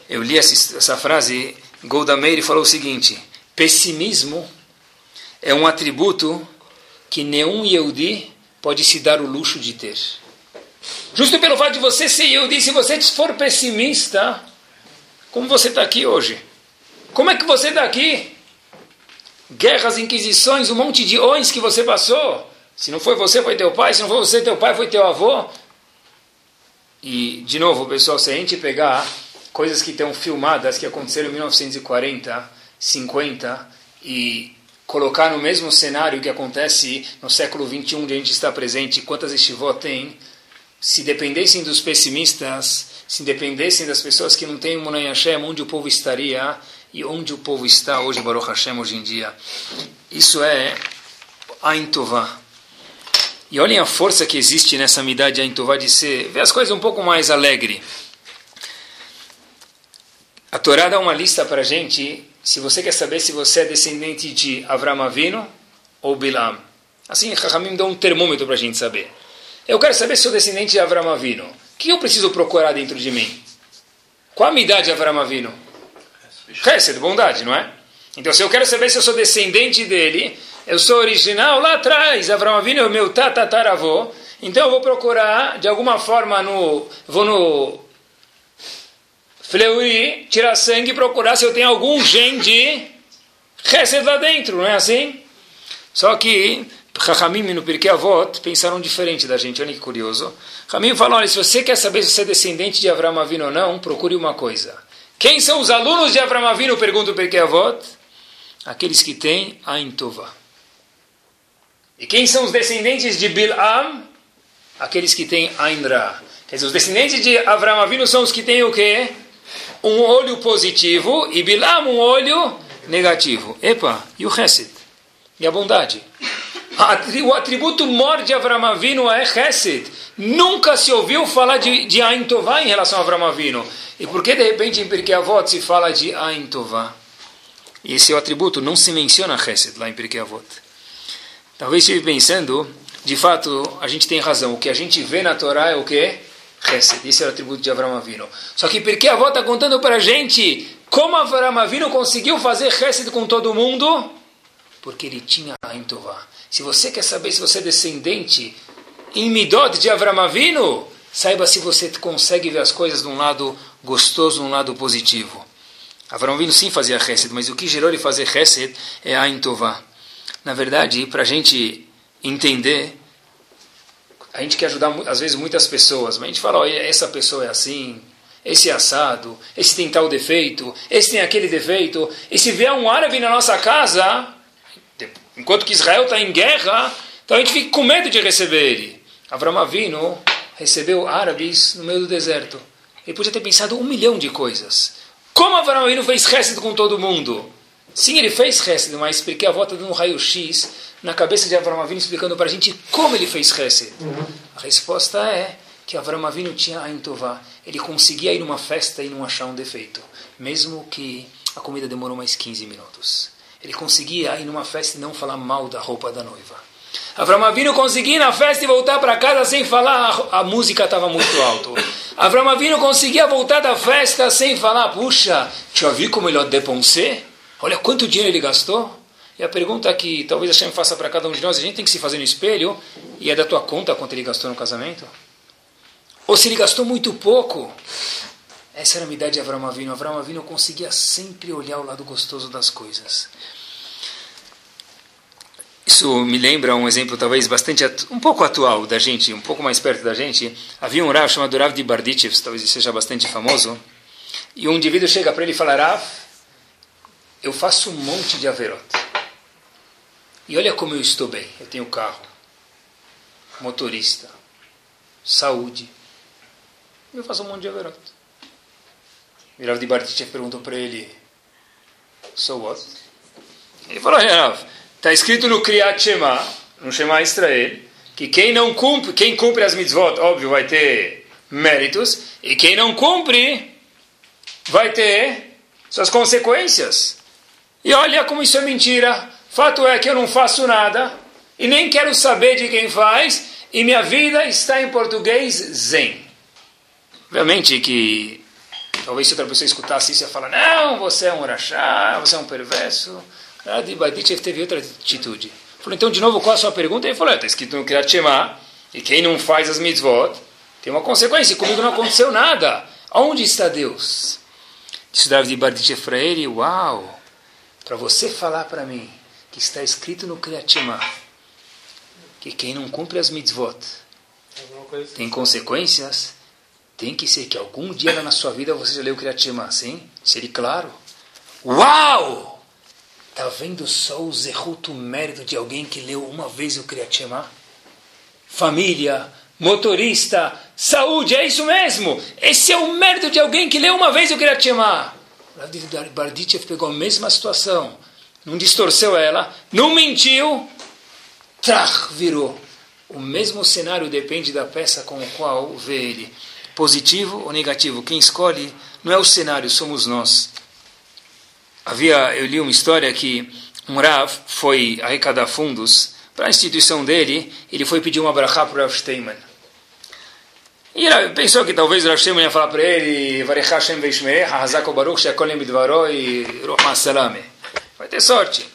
eu li essa, essa frase, Golda Meir falou o seguinte, pessimismo é um atributo que nenhum Yehudi pode se dar o luxo de ter. Justo pelo fato de você ser Yehudi, se você for pessimista, como você está aqui hoje? Como é que você está aqui? Guerras, inquisições, um monte de ões que você passou. Se não foi você, foi teu pai. Se não foi você, teu pai, foi teu avô. E, de novo, pessoal, se a gente pegar coisas que estão filmadas, que aconteceram em 1940, 50, e colocar no mesmo cenário que acontece no século 21, onde a gente está presente, quantas estivó tem, se dependessem dos pessimistas, se dependessem das pessoas que não têm Munay Hashem, onde o povo estaria e onde o povo está hoje, Baruch Hashem, hoje em dia. Isso é Ain Tovah. E olhem a força que existe nessa midade Ain Tovah de ser, ver as coisas um pouco mais alegre. A Torá dá uma lista para a gente, se você quer saber se você é descendente de Avram Avinu ou Bilam. Assim, Chachamim dá um termômetro para a gente saber. Eu quero saber se sou descendente de Avram Avinu. Que eu preciso procurar dentro de mim? Qual a minha idade de Avram Avinu? de bondade, não é? Então, se eu quero saber se eu sou descendente dele, eu sou original lá atrás, Avram Avinu é o meu tatataravô, então eu vou procurar, de alguma forma, no, vou no Fleuri, tirar sangue e procurar se eu tenho algum gene de Chesed lá dentro, não é assim? Só que Chachamim no Pirkei Avot pensaram diferente da gente, olha que curioso. Chachamim falou, olha, se você quer saber se você é descendente de Avram Avinu ou não, procure uma coisa. Quem são os alunos de Avram Avinu, pergunta o Pirkei Avot? Aqueles que têm Ain Tova. E quem são os descendentes de Bilam? Aqueles que têm Ain Ra. Quer dizer, os descendentes de Avram Avinu são os que têm o quê? Um olho positivo e Bilam um olho negativo. Epa, e o Hesed? E a bondade? O atributo mor de Avram Avinu é Chesed. Nunca se ouviu falar de, de Ain Tová em relação a Avram Avinu. E por que de repente em Pirkei Avot se fala de Ain Tová? Esse é o atributo, não se menciona Chesed lá em Pirkei Avot. Talvez estive pensando, de fato, a gente tem razão. O que a gente vê na Torá é o que? Chesed. Esse é o atributo de Avram Avinu. Só que Pirkei Avot está contando para a gente como Avram Avinu conseguiu fazer Chesed com todo mundo? Porque ele tinha Ain Tová. Se você quer saber se você é descendente em Midot de Avram Avinu, saiba se você consegue ver as coisas de um lado gostoso, de um lado positivo. Avram Avinu sim fazia Hesed, mas o que gerou ele fazer Hesed é a Intová. Na verdade, para a gente entender, a gente quer ajudar às vezes muitas pessoas, mas a gente fala, essa pessoa é assim, esse é assado, esse tem tal defeito, esse tem aquele defeito, e se vier um árabe na nossa casa, enquanto que Israel está em guerra, então a gente fica com medo de receber ele. Avram Avinu recebeu árabes no meio do deserto. Ele podia ter pensado um milhão de coisas. Como Avram Avinu fez Hesed com todo mundo? Sim, ele fez Hesed, mas porque a volta dando um raio-x na cabeça de Avram Avinu explicando para a gente como ele fez Hesed. A resposta é que Avram Avinu tinha a Tová. Ele conseguia ir numa festa e não achar um defeito, mesmo que a comida demorou mais 15 minutos. Ele conseguia ir numa festa e não falar mal da roupa da noiva. Avram Avinu conseguia ir na festa e voltar para casa sem falar, a, música estava muito alto. Avram Avinu conseguia voltar da festa sem falar, puxa, já vi como ele depensé? Olha quanto dinheiro ele gastou. E a pergunta que talvez a Shem faça para cada um de nós, a gente tem que se fazer no espelho, e é da tua conta quanto ele gastou no casamento? Ou se ele gastou muito pouco? Essa era a idade de Avram Avinu. Avram Avinu conseguia sempre olhar o lado gostoso das coisas. Isso me lembra um exemplo talvez bastante um pouco atual da gente, um pouco mais perto da gente. Havia um Rav chamado Rav de Bardichev, talvez seja bastante famoso. E um indivíduo chega para ele e fala: Rav, eu faço um monte de averot. E olha como eu estou bem. Eu tenho carro, motorista, saúde. Eu faço um monte de averot. E Rav de perguntou para ele: So what? Ele falou: Está escrito no Kriyat Shema, no Shema Israel, que quem não cumpre, quem cumpre as mitzvot, óbvio, vai ter méritos, e quem não cumpre, vai ter suas consequências. E olha como isso é mentira. Fato é que eu não faço nada, e nem quero saber de quem faz, e minha vida está em português zen. Obviamente que talvez se outra pessoa escutasse isso, ia falar, não, você é um rachá, você é um perverso. Adi Baditchev teve outra atitude. Falou, então, de novo, qual a sua pergunta? Ele falou, está escrito no Kriyat Shema, e quem não faz as mitzvot tem uma consequência. Comigo não aconteceu nada. Onde está Deus? Disse David Baditchev para ele, uau, para você falar para mim que está escrito no Kriyat Shema que quem não cumpre as mitzvot tem consequências, tem que ser que algum dia na sua vida você já leu o Kriyat sim? Seria claro. Uau! Está vendo só o zerruto, mérito de alguém que leu uma vez o Kriyat? Família, motorista, saúde, é isso mesmo. Esse é o mérito de alguém que leu uma vez o Kriyat Shema. Barditchev pegou a mesma situação, não distorceu ela, não mentiu, trach, virou. O mesmo cenário depende da peça com o qual vê ele. Positivo ou negativo, quem escolhe não é o cenário, somos nós. Havia, eu li uma história que um Rav foi arrecadar fundos para a instituição dele, ele foi pedir uma brachá para o Rav Steinman. E ele pensou que talvez o Rav Steinman ia falar para ele, Varechá Shem Veishmeh, Hazako Baruch, Shekolim Bidvaro e Ruh Salame. Vai ter sorte.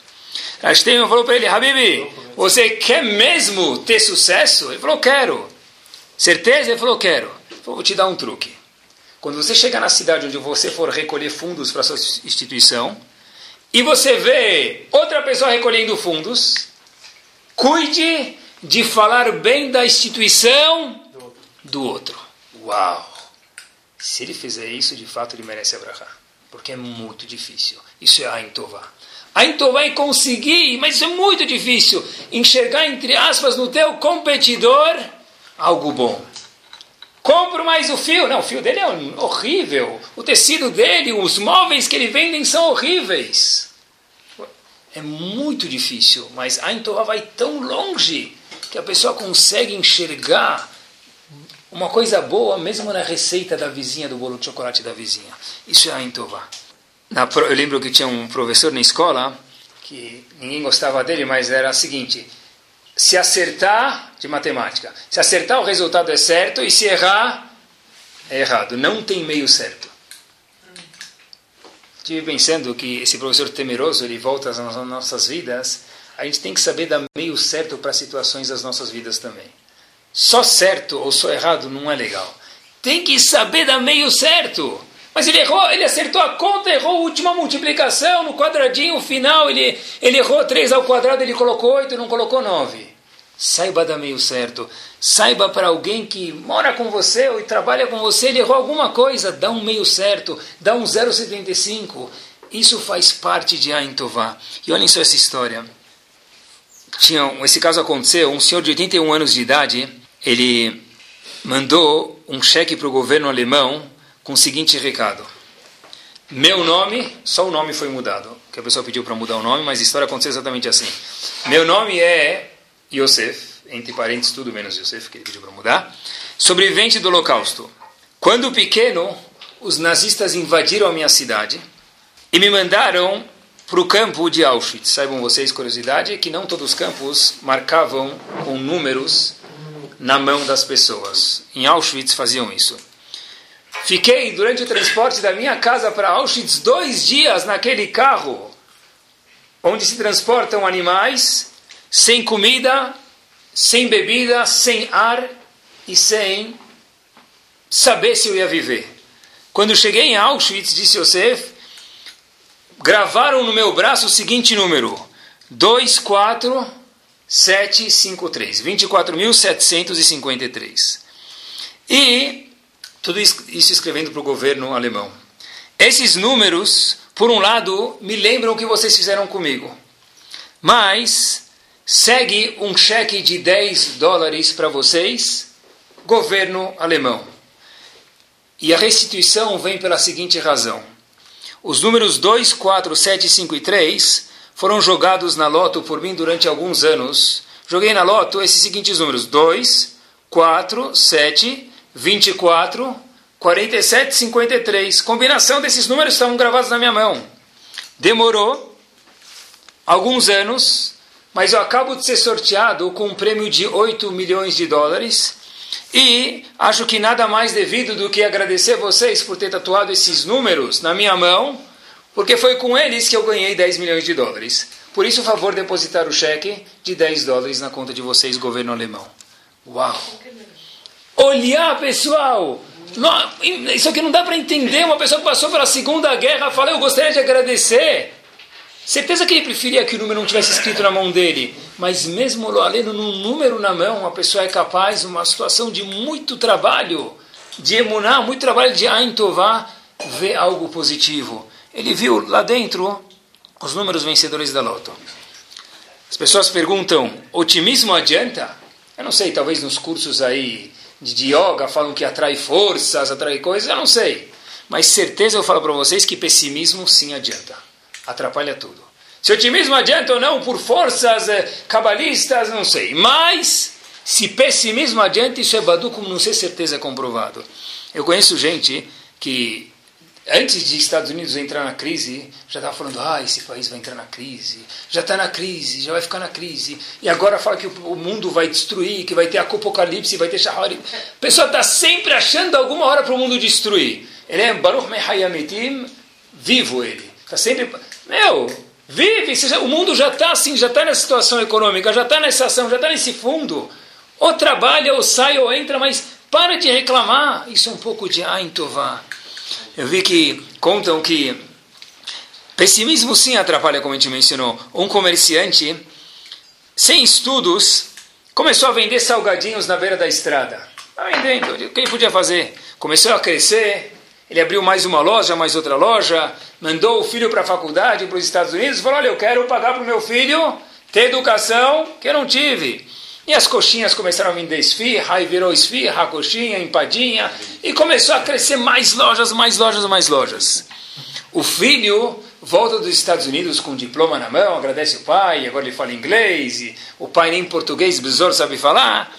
Rav Steinman falou para ele, Habibi, você quer mesmo ter sucesso? Ele falou, quero. Certeza? Ele falou, quero. Vou te dar um truque. Quando você chega na cidade onde você for recolher fundos para sua instituição, e você vê outra pessoa recolhendo fundos, cuide de falar bem da instituição do outro. Uau! Se ele fizer isso, de fato ele merece abraçar. Porque é muito difícil. Isso é a Intová. A Intová é conseguir, mas isso é muito difícil, enxergar, entre aspas, no teu competidor algo bom. Compro mais o fio. Não, o fio dele é horrível. O tecido dele, os móveis que ele vende são horríveis. É muito difícil, mas a Intová vai tão longe que a pessoa consegue enxergar uma coisa boa mesmo na receita da vizinha, do bolo de chocolate da vizinha. Isso é a Intová. Eu lembro que tinha um professor na escola que ninguém gostava dele, mas era o seguinte: se acertar de matemática, se acertar o resultado é certo e se errar é errado. Não tem meio certo. Estive pensando que esse professor temeroso ele volta às nossas vidas. A gente tem que saber dar meio certo para situações das nossas vidas também. Só certo ou só errado não é legal. Tem que saber dar meio certo. Mas ele errou, ele acertou a conta, errou a última multiplicação, no quadradinho final ele, ele errou 3 ao quadrado, ele colocou 8, não colocou 9. Saiba dar meio certo. Saiba para alguém que mora com você ou trabalha com você, ele errou alguma coisa, dá um meio certo, dá um 0,75. Isso faz parte de Ain Tová. E olhem só essa história. Tinha, esse caso aconteceu, um senhor de 81 anos de idade, ele mandou um cheque para o governo alemão com o seguinte recado. Meu nome, só o nome foi mudado, que a pessoa pediu para mudar o nome, mas a história aconteceu exatamente assim. Meu nome é Yosef, entre parênteses tudo menos Yosef, que ele pediu para mudar, sobrevivente do Holocausto. Quando pequeno, os nazistas invadiram a minha cidade e me mandaram para o campo de Auschwitz. Saibam vocês, curiosidade, que não todos os campos marcavam com números na mão das pessoas. Em Auschwitz faziam isso. Fiquei durante o transporte da minha casa para Auschwitz dois dias naquele carro onde se transportam animais sem comida, sem bebida, sem ar e sem saber se eu ia viver. Quando cheguei em Auschwitz, disse Yosef, gravaram no meu braço o seguinte número: 24753. 24.753. E tudo isso escrevendo para o governo alemão. Esses números, por um lado, me lembram o que vocês fizeram comigo. Mas segue um cheque de 10 dólares para vocês, governo alemão. E a restituição vem pela seguinte razão. Os números 2, 4, 7, 5 e 3 foram jogados na loto por mim durante alguns anos. Joguei na loto esses seguintes números: 2, 4, 7, 24, 47, 53. Combinação desses números estavam gravados na minha mão. Demorou alguns anos mas eu acabo de ser sorteado com um prêmio de 8 milhões de dólares e acho que nada mais devido do que agradecer vocês por ter tatuado esses números na minha mão, porque foi com eles que eu ganhei 10 milhões de dólares. Por isso, favor, depositar o cheque de 10 dólares na conta de vocês, governo alemão. Uau! Olhar, pessoal! Isso aqui não dá para entender. Uma pessoa que passou pela Segunda Guerra fala, eu gostaria de agradecer. Certeza que ele preferia que o número não tivesse escrito na mão dele, mas mesmo lendo num número na mão, a pessoa é capaz, uma situação de muito trabalho, de emunar, muito trabalho de Ain Tová, ver algo positivo. Ele viu lá dentro os números vencedores da loto. As pessoas perguntam, otimismo adianta? Eu não sei, talvez nos cursos aí de yoga falam que atrai forças, atrai coisas, eu não sei. Mas certeza eu falo para vocês que pessimismo sim adianta atrapalha tudo. Se o otimismo adianta ou não por forças eh, cabalistas, não sei. Mas, se pessimismo adianta, isso é Badu, como não certeza é comprovado. Eu conheço gente que, antes de Estados Unidos entrar na crise, já estava falando, ah, esse país vai entrar na crise, já está na crise, já vai ficar na crise, e agora fala que o mundo vai destruir, que vai ter apocalipse, vai ter Shahari. A pessoa está sempre achando alguma hora para o mundo destruir. Ele é Baruch Mehayamitim, vivo ele. Está sempre meu, vive, o mundo já está assim, já está nessa situação econômica, já está nessa ação, já está nesse fundo. Ou trabalha, ou sai, ou entra, mas para de reclamar. Isso é um pouco de Aintová. Eu vi que contam que pessimismo sim atrapalha, como a gente mencionou. Um comerciante, sem estudos, começou a vender salgadinhos na beira da estrada. Está vendendo, o que ele podia fazer? Começou a crescer, ele abriu mais uma loja, mais outra loja, mandou o filho para a faculdade, para os Estados Unidos, e falou: Olha, eu quero pagar para o meu filho ter educação que eu não tive. E as coxinhas começaram a vender esfirra, aí virou esfirra, coxinha, empadinha, e começou a crescer mais lojas, mais lojas, mais lojas. O filho volta dos Estados Unidos com um diploma na mão, agradece o pai, agora ele fala inglês, e o pai nem português, besouro, sabe falar.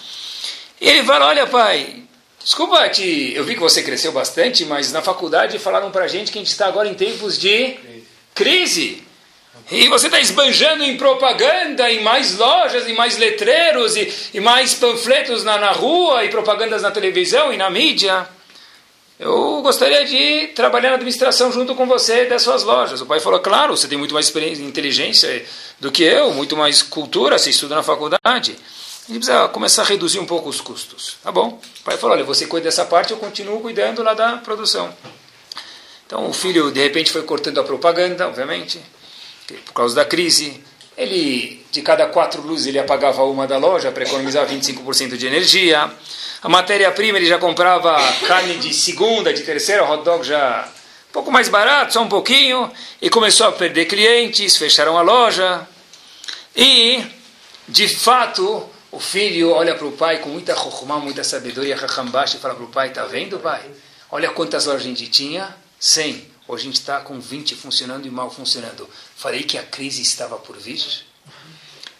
E ele fala: Olha, pai, Desculpa, eu vi que você cresceu bastante, mas na faculdade falaram para a gente que a gente está agora em tempos de crise. E você está esbanjando em propaganda, em mais lojas, em mais letreiros, e, e mais panfletos na, na rua, e propagandas na televisão e na mídia. Eu gostaria de trabalhar na administração junto com você das suas lojas. O pai falou: Claro, você tem muito mais experiência, inteligência do que eu, muito mais cultura, você estuda na faculdade. Gente precisa começar a reduzir um pouco os custos. Tá bom? O pai falou, olha, você cuida dessa parte, eu continuo cuidando lá da produção. Então o filho, de repente, foi cortando a propaganda, obviamente, por causa da crise. Ele, de cada quatro luzes, ele apagava uma da loja para economizar 25% de energia. A matéria-prima, ele já comprava carne de segunda, de terceira, hot dog já um pouco mais barato, só um pouquinho. E começou a perder clientes, fecharam a loja. E, de fato, o filho olha para o pai com muita chokhmah, muita sabedoria, chachambash, e fala para o pai, está vendo, pai? Olha quantas lojas a gente tinha, 100. Hoje a gente está com 20 funcionando e mal funcionando. Falei que a crise estava por vir?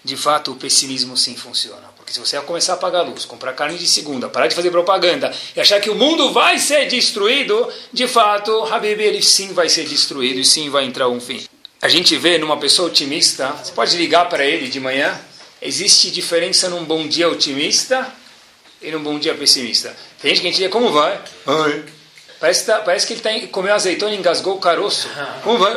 De fato, o pessimismo sim funciona. Porque se você começar a pagar a luz, comprar carne de segunda, parar de fazer propaganda e achar que o mundo vai ser destruído, de fato, Habib, ele sim vai ser destruído e sim vai entrar um fim. A gente vê numa pessoa otimista, você pode ligar para ele de manhã, existe diferença num bom dia otimista e num bom dia pessimista. Tem gente que a gente diz, como vai? Oi. Parece, tá, parece que ele tá, comeu azeitona e engasgou o caroço. Como vai?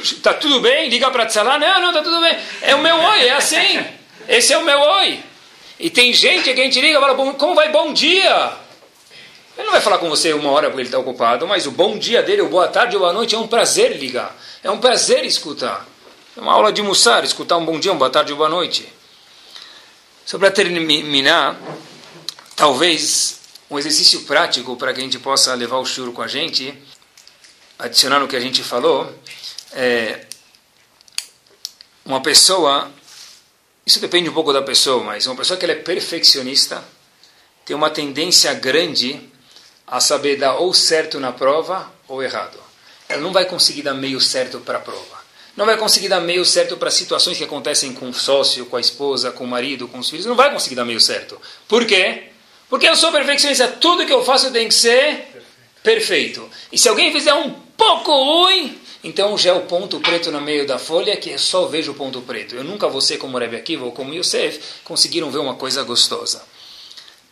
Está tudo bem? Liga para Tzalá. Não, não, está tudo bem. É o meu oi, é assim. Esse é o meu oi. E tem gente que a gente liga e fala, como vai? Bom dia. Ele não vai falar com você uma hora porque ele está ocupado, mas o bom dia dele, o boa tarde ou boa noite, é um prazer ligar. É um prazer escutar. É uma aula de mussar, escutar um bom dia, uma boa tarde ou boa noite. Só para terminar, talvez um exercício prático para que a gente possa levar o churo com a gente, adicionar no que a gente falou, é uma pessoa, isso depende um pouco da pessoa, mas uma pessoa que ela é perfeccionista tem uma tendência grande a saber dar ou certo na prova ou errado. Ela não vai conseguir dar meio certo para a prova não vai conseguir dar meio certo para situações que acontecem com o sócio, com a esposa, com o marido, com os filhos. Não vai conseguir dar meio certo. Por quê? Porque eu sou perfeccionista. Tudo que eu faço tem que ser perfeito. E se alguém fizer um pouco ruim, então já é o ponto preto no meio da folha que eu só vejo o ponto preto. Eu nunca vou ser como Rebbe Akiva ou como Yosef, conseguiram ver uma coisa gostosa.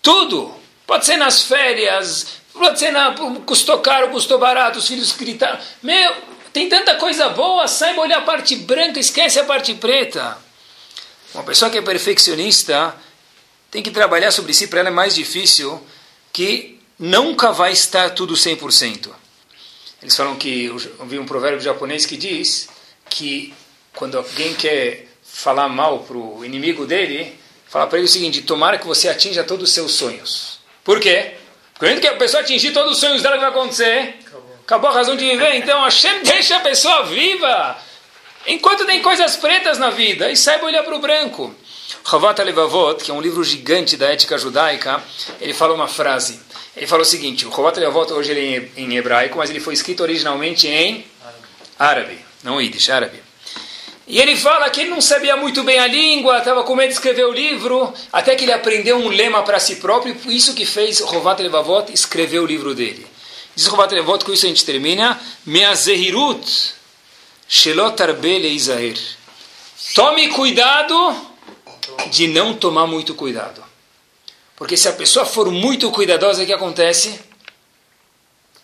Tudo. Pode ser nas férias, pode ser na, custou caro, custou barato, os filhos gritaram. Meu, tem tanta coisa boa, saiba olhar a parte branca, esquece a parte preta. Uma pessoa que é perfeccionista tem que trabalhar sobre si, para ela é mais difícil, que nunca vai estar tudo 100%. Eles falam que, eu vi um provérbio japonês que diz que quando alguém quer falar mal para o inimigo dele, fala para ele o seguinte, tomara que você atinja todos os seus sonhos. Por quê? Porque que a pessoa atingir todos os sonhos dela, o que vai acontecer? Acabou a razão de viver. Então Hashem deixa a pessoa viva. Enquanto tem coisas pretas na vida. E saiba olhar para o branco. Chavat Levavot, que é um livro gigante da ética judaica, ele fala uma frase. Ele fala o seguinte: o Chavat hoje ele é em hebraico, mas ele foi escrito originalmente em árabe, não Yiddish, árabe. E ele fala que ele não sabia muito bem a língua, estava com medo de escrever o livro, até que ele aprendeu um lema para si próprio, isso que fez Rovat Levavot escrever o livro dele. Rovat Levavot, com isso a gente termina, Meazehirut Shelot Arbele Izahir. Tome cuidado de não tomar muito cuidado. Porque se a pessoa for muito cuidadosa, o que acontece?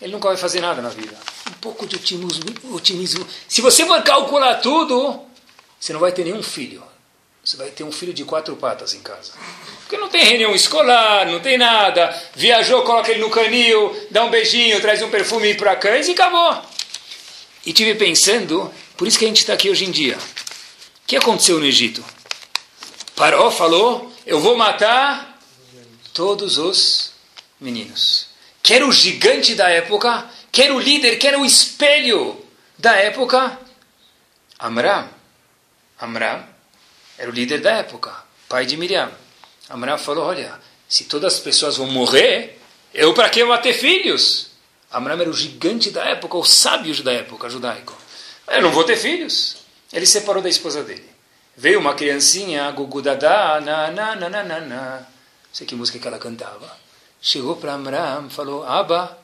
Ele nunca vai fazer nada na vida. Um pouco de otimismo, otimismo. Se você for calcular tudo, você não vai ter nenhum filho. Você vai ter um filho de quatro patas em casa. Porque não tem reunião escolar, não tem nada. Viajou, coloca ele no canil, dá um beijinho, traz um perfume para cães e acabou. E tive pensando, por isso que a gente está aqui hoje em dia. O que aconteceu no Egito? Paró falou: Eu vou matar todos os meninos. Quer o gigante da época, quer o líder, quer o espelho da época. Amram. Amram era o líder da época, pai de Miriam. Amram falou: Olha, se todas as pessoas vão morrer, eu para que vou ter filhos? Amram era o gigante da época, o sábio da época judaico. Eu não vou ter filhos. Ele separou da esposa dele. Veio uma criancinha, gugudadá, na, na, na, na, na, na. Não sei que música que ela cantava. Chegou para Amram, falou, Aba,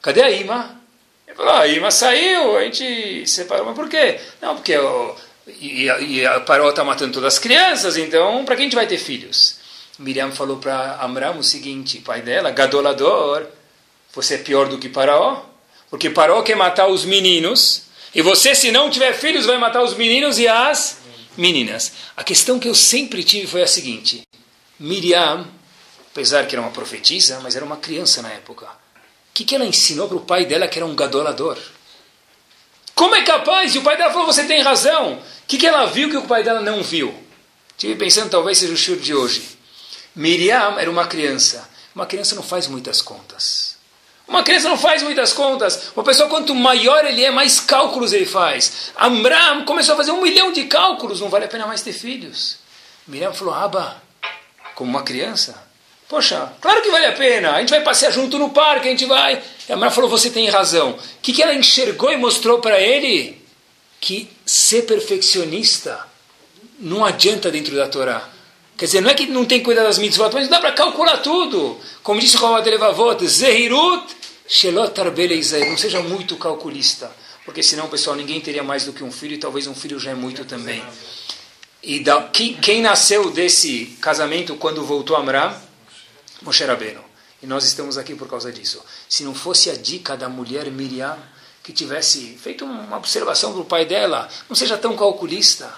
cadê a Ima? Ele falou, a Ima saiu, a gente separou. Mas por quê? Não, porque o, e, e a Paró está matando todas as crianças, então para quem a gente vai ter filhos? Miriam falou para Amram o seguinte, pai dela, gadolador, você é pior do que Paró? Porque Paró quer matar os meninos, e você, se não tiver filhos, vai matar os meninos e as meninas. A questão que eu sempre tive foi a seguinte: Miriam, apesar que era uma profetisa, mas era uma criança na época. O que, que ela ensinou para o pai dela que era um gadolador? Como é capaz? E o pai dela falou, você tem razão. O que, que ela viu que o pai dela não viu? Estive pensando, talvez seja o shur de hoje. Miriam era uma criança. Uma criança não faz muitas contas. Uma criança não faz muitas contas. Uma pessoa, quanto maior ele é, mais cálculos ele faz. Amram começou a fazer um milhão de cálculos. Não vale a pena mais ter filhos. Miriam falou, Abba, como uma criança, Poxa, claro que vale a pena. A gente vai passear junto no parque, a gente vai. A Mara falou: você tem razão. O que, que ela enxergou e mostrou para ele? Que ser perfeccionista não adianta dentro da Torá. Quer dizer, não é que não tem que cuidar das mitzvot, mas dá para calcular tudo. Como disse o Levavot, Zehirut Shelot Não seja muito calculista. Porque senão, pessoal, ninguém teria mais do que um filho e talvez um filho já é muito também. E da, quem nasceu desse casamento quando voltou a Amram? Moshe Rabbeinu. E nós estamos aqui por causa disso. Se não fosse a dica da mulher Miriam, que tivesse feito uma observação para o pai dela, não seja tão calculista,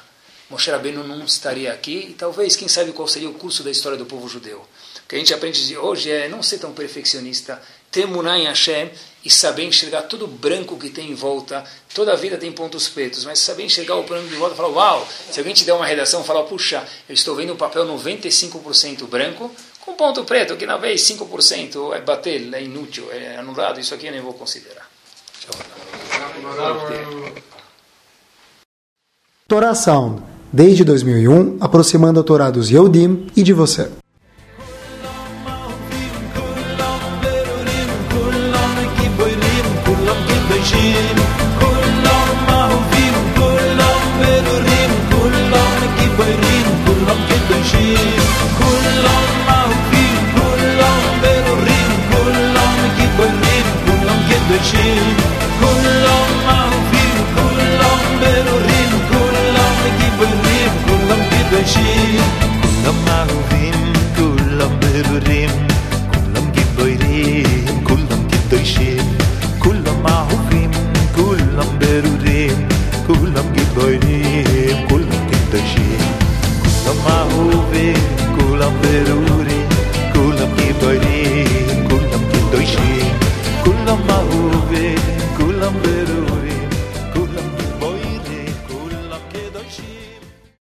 Moshe Rabbeinu não estaria aqui e talvez, quem sabe qual seria o curso da história do povo judeu. O que a gente aprende de hoje é não ser tão perfeccionista, ter Munah em Hashem e saber enxergar todo o branco que tem em volta. Toda a vida tem pontos pretos, mas saber enxergar o branco de volta e falar, uau, se alguém te der uma redação, falar, puxa, eu estou vendo o papel 95% branco, com ponto preto, que na vez 5% é bater, é inútil, é anulado, isso aqui eu nem vou considerar. Torá Sound, desde 2001, aproximando a Torá dos Yehudim e de você.